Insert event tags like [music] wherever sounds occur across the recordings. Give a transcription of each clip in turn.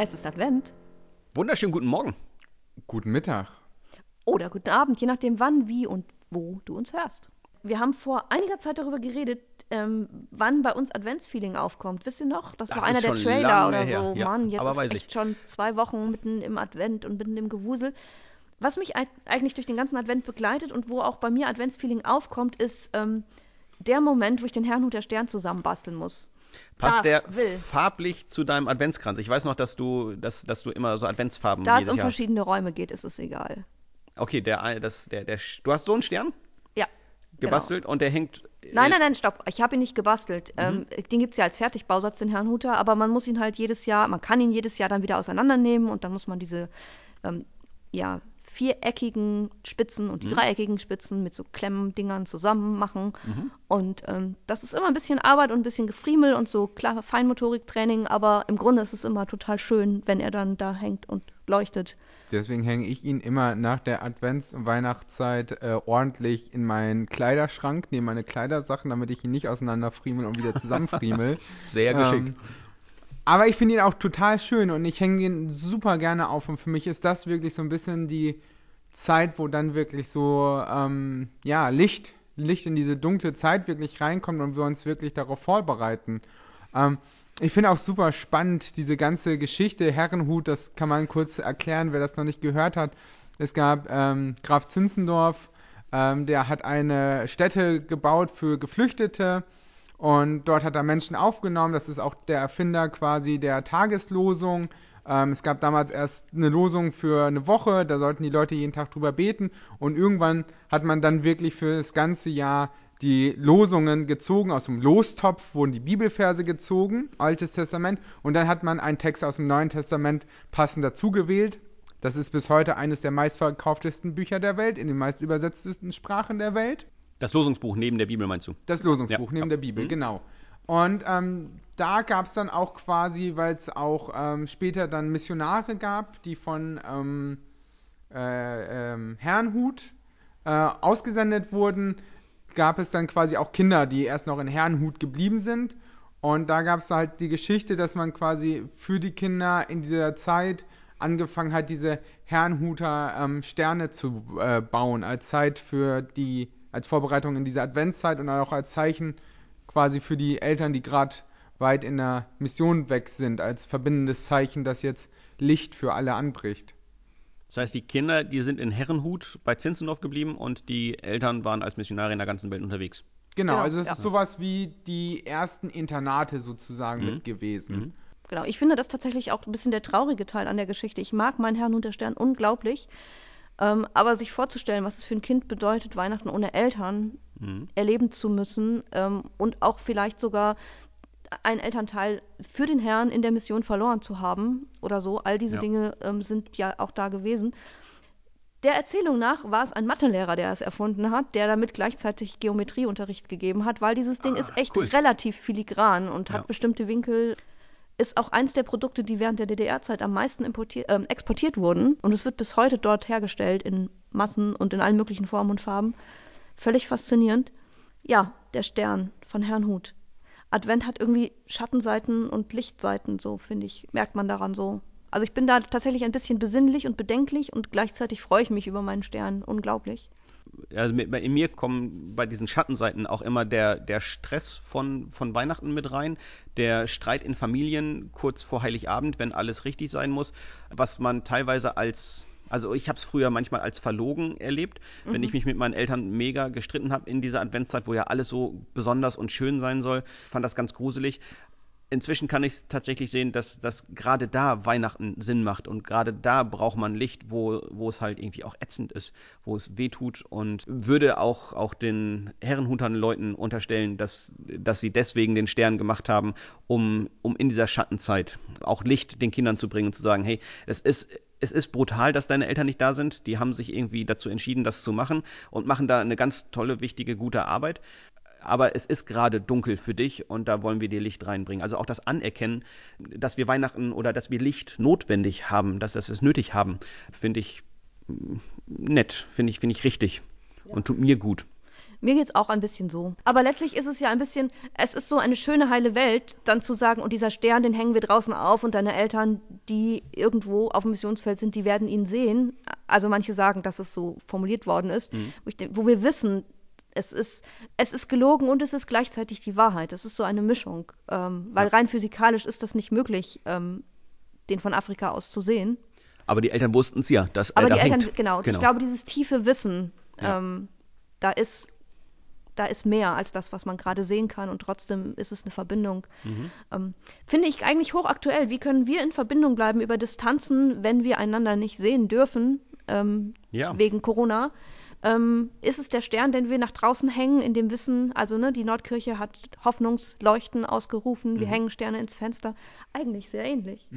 Es ist Advent. Wunderschönen guten Morgen. Guten Mittag. Oder guten Abend, je nachdem wann, wie und wo du uns hörst. Wir haben vor einiger Zeit darüber geredet, ähm, wann bei uns Adventsfeeling aufkommt. Wisst ihr noch? Das, Das war einer der Trailer oder her, so. ja. Mann, jetzt Aber ist weiß echt ich. schon zwei Wochen mitten im Advent und mitten im Gewusel. Was mich eig- eigentlich durch den ganzen Advent begleitet und wo auch bei mir Adventsfeeling aufkommt, ist ähm, der Moment, wo ich den Herrnhuter Stern zusammenbasteln muss. Passt Darf, der will. farblich zu deinem Adventskranz? Ich weiß noch, dass du, dass, dass du immer so Adventsfarben Da es um Jahr verschiedene Räume geht, ist es egal. Okay, der, das, der, der, du hast so einen Stern Ja. gebastelt und der hängt. Nein, äh, nein, nein, stopp. Ich habe ihn nicht gebastelt. Ähm, den gibt es ja als Fertigbausatz, den Herrnhuter, aber man muss ihn halt jedes Jahr, man kann ihn jedes Jahr dann wieder auseinandernehmen und dann muss man diese ähm, ja, viereckigen Spitzen und die dreieckigen Spitzen mit so Klemmdingern zusammen machen. Und ähm, das ist immer ein bisschen Arbeit und ein bisschen Gefriemel und so klar Feinmotoriktraining, aber im Grunde ist es immer total schön, wenn er dann da hängt und leuchtet. Deswegen hänge ich ihn immer nach der Advents- und Weihnachtszeit äh, ordentlich in meinen Kleiderschrank, neben meine Kleidersachen, damit ich ihn nicht auseinanderfriemel und wieder [laughs] zusammenfriemel. Sehr geschickt. Ähm, aber ich finde ihn auch total schön und ich hänge ihn super gerne auf. Und für mich ist das wirklich so ein bisschen die Zeit, wo dann wirklich so, ähm, ja, Licht, Licht in diese dunkle Zeit wirklich reinkommt und wir uns wirklich darauf vorbereiten. Ähm, ich finde auch super spannend diese ganze Geschichte Herrenhut, das kann man kurz erklären, wer das noch nicht gehört hat. Es gab ähm, Graf Zinzendorf, ähm, der hat eine Stätte gebaut für Geflüchtete und dort hat er Menschen aufgenommen. Das ist auch der Erfinder quasi der Tageslosung. Ähm, es gab damals erst eine Losung für eine Woche, da sollten die Leute jeden Tag drüber beten. Und irgendwann hat man dann wirklich für das ganze Jahr die Losungen gezogen. Aus dem Lostopf wurden die Bibelverse gezogen, Altes Testament. Und dann hat man einen Text aus dem Neuen Testament passend dazu gewählt. Das ist bis heute eines der meistverkauftesten Bücher der Welt, in den meist übersetztesten Sprachen der Welt. Das Losungsbuch neben der Bibel meinst du? Das Losungsbuch Ja, neben ja. der Bibel, Mhm. genau. Und ähm, da gab es dann auch quasi, weil es auch ähm, später dann Missionare gab, die von ähm, äh, ähm, Herrnhut äh, ausgesendet wurden, gab es dann quasi auch Kinder, die erst noch in Herrnhut geblieben sind. Und da gab es halt die Geschichte, dass man quasi für die Kinder in dieser Zeit angefangen hat, diese Herrnhuter ähm, Sterne zu äh, bauen, als Zeit für die, als Vorbereitung in diese Adventszeit und auch als Zeichen quasi für die Eltern, die gerade weit in der Mission weg sind, als verbindendes Zeichen, dass jetzt Licht für alle anbricht. Das heißt, die Kinder, die sind in Herrenhut bei Zinzendorf geblieben und die Eltern waren als Missionare in der ganzen Welt unterwegs. Genau, Genau, also es ja. ist sowas wie die ersten Internate sozusagen Mhm. mit gewesen. Mhm. Genau, ich finde das tatsächlich auch ein bisschen der traurige Teil an der Geschichte. Ich mag meinen Herrn und der Stern unglaublich. Ähm, aber sich vorzustellen, was es für ein Kind bedeutet, Weihnachten ohne Eltern Mhm. erleben zu müssen ähm, und auch vielleicht sogar einen Elternteil für den Herrn in der Mission verloren zu haben oder so, all diese Ja. Dinge ähm, sind ja auch da gewesen. Der Erzählung nach war es ein Mathelehrer, der es erfunden hat, der damit gleichzeitig Geometrieunterricht gegeben hat, weil dieses Ding Ah, ist echt cool. relativ filigran und hat Ja. bestimmte Winkel. Ist auch eins der Produkte, die während der DDR-Zeit am meisten ähm, exportiert wurden. Und es wird bis heute dort hergestellt in Massen und in allen möglichen Formen und Farben. Völlig faszinierend. Ja, der Stern von Herrnhut. Advent hat irgendwie Schattenseiten und Lichtseiten, so finde ich, merkt man daran so. Also ich bin da tatsächlich ein bisschen besinnlich und bedenklich und gleichzeitig freue ich mich über meinen Stern. Unglaublich. Also mit, in mir kommen bei diesen Schattenseiten auch immer der, der Stress von, von Weihnachten mit rein, der Streit in Familien kurz vor Heiligabend, wenn alles richtig sein muss, was man teilweise als, also ich habe es früher manchmal als verlogen erlebt, wenn ich mich mit meinen Eltern mega gestritten habe in dieser Adventszeit, wo ja alles so besonders und schön sein soll, fand das ganz gruselig. Inzwischen kann ich tatsächlich sehen, dass, dass gerade da Weihnachten Sinn macht und gerade da braucht man Licht, wo, wo es halt irgendwie auch ätzend ist, wo es weh tut und würde auch, auch den Herrenhutern Leuten unterstellen, dass, dass sie deswegen den Stern gemacht haben, um, um in dieser Schattenzeit auch Licht den Kindern zu bringen und zu sagen, hey, es ist, es ist brutal, dass deine Eltern nicht da sind. Die haben sich irgendwie dazu entschieden, das zu machen und machen da eine ganz tolle, wichtige, gute Arbeit aber es ist gerade dunkel für dich und da wollen wir dir Licht reinbringen. Also auch das Anerkennen, dass wir Weihnachten oder dass wir Licht notwendig haben, dass wir es nötig haben, finde ich mm, nett, finde ich, finde ich richtig und tut mir gut. Mir geht's auch ein bisschen so. Aber letztlich ist es ja ein bisschen, es ist so eine schöne, heile Welt, dann zu sagen, und dieser Stern, den hängen wir draußen auf und deine Eltern, die irgendwo auf dem Missionsfeld sind, die werden ihn sehen. Also manche sagen, dass es so formuliert worden ist, Mhm. wo, ich, wo wir wissen, es ist, es ist gelogen und es ist gleichzeitig die Wahrheit. Es ist so eine Mischung. Ähm, weil Ja. rein physikalisch ist das nicht möglich, ähm, den von Afrika aus zu sehen. Aber die Eltern wussten es ja, dass Aber er da die Eltern, hängt. genau, genau. ich glaube, dieses tiefe Wissen, Ja. ähm, da ist, da ist mehr als das, was man gerade sehen kann und trotzdem ist es eine Verbindung. Mhm. Ähm, finde ich eigentlich hochaktuell. Wie können wir in Verbindung bleiben über Distanzen, wenn wir einander nicht sehen dürfen, ähm, Ja. wegen Corona? Ähm, ist es der Stern, den wir nach draußen hängen, in dem Wissen, also ne, die Nordkirche hat Hoffnungsleuchten ausgerufen, wir Mhm. hängen Sterne ins Fenster. Eigentlich sehr ähnlich.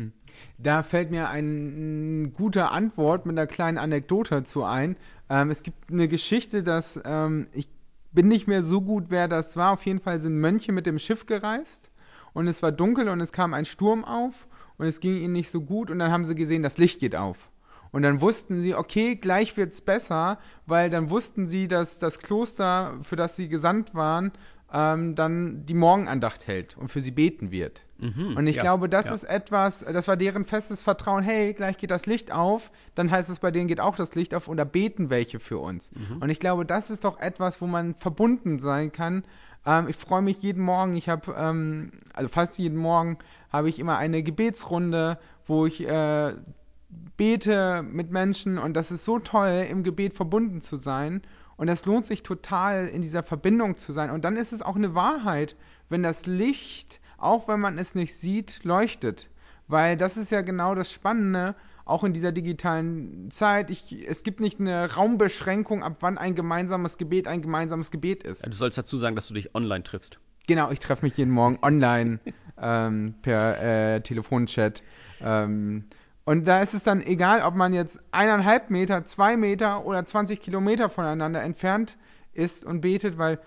Da fällt mir eine gute Antwort mit einer kleinen Anekdote dazu ein. Ähm, es gibt eine Geschichte, dass ähm, ich bin nicht mehr so gut, wer das war. Auf jeden Fall sind Mönche mit dem Schiff gereist und es war dunkel und es kam ein Sturm auf und es ging ihnen nicht so gut und dann haben sie gesehen, das Licht geht auf. Und dann wussten sie, okay, gleich wird's besser, weil dann wussten sie, dass das Kloster, für das sie gesandt waren, ähm, dann die Morgenandacht hält und für sie beten wird. Mhm. Und ich ja. glaube, das ja. ist etwas, das war deren festes Vertrauen, hey, gleich geht das Licht auf, dann heißt es, bei denen geht auch das Licht auf und da beten welche für uns. Mhm. Und ich glaube, das ist doch etwas, wo man verbunden sein kann. Ähm, ich freue mich jeden Morgen, ich habe, ähm, also fast jeden Morgen habe ich immer eine Gebetsrunde, wo ich äh, bete mit Menschen und das ist so toll, im Gebet verbunden zu sein. Und es lohnt sich total, in dieser Verbindung zu sein. Und dann ist es auch eine Wahrheit, wenn das Licht, auch wenn man es nicht sieht, leuchtet. Weil das ist ja genau das Spannende, auch in dieser digitalen Zeit. Ich, es gibt nicht eine Raumbeschränkung, ab wann ein gemeinsames Gebet ein gemeinsames Gebet ist. Ja, Du sollst dazu sagen, dass du dich online triffst. Genau, ich treffe mich jeden Morgen online [laughs] ähm, per äh, Telefonchat. Ähm, und da ist es dann egal, ob man jetzt eineinhalb Meter, zwei Meter oder 20 Kilometer voneinander entfernt ist und betet, weil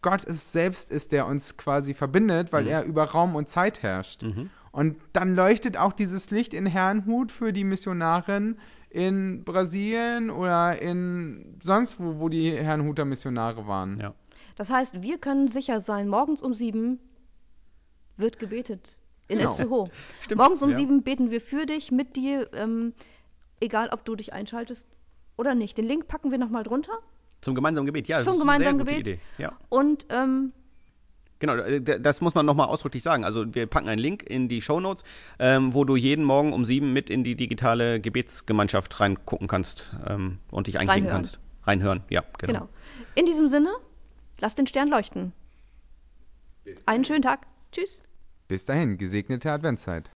Gott es selbst ist, der uns quasi verbindet, weil Mhm. er über Raum und Zeit herrscht. Mhm. Und dann leuchtet auch dieses Licht in Herrnhut für die Missionarin in Brasilien oder in sonst wo, wo die Herrnhuter Missionare waren. Ja. Das heißt, wir können sicher sein, morgens um sieben wird gebetet in Genau. Itzehoe. Stimmt, Morgens um ja. sieben beten wir für dich, mit dir, ähm, egal ob du dich einschaltest oder nicht. Den Link packen wir nochmal drunter. Zum gemeinsamen Gebet, ja. das Zum ist eine gemeinsamen sehr gute Gebet. Idee. Ja. Und ähm, Genau, das muss man nochmal ausdrücklich sagen. Also wir packen einen Link in die Shownotes, ähm, wo du jeden Morgen um sieben mit in die digitale Gebetsgemeinschaft reingucken kannst ähm, und dich einklicken Reinhören. kannst. Reinhören, ja, genau. genau. In diesem Sinne, lass den Stern leuchten. Einen schönen Tag. Tschüss. Bis dahin, gesegnete Adventszeit.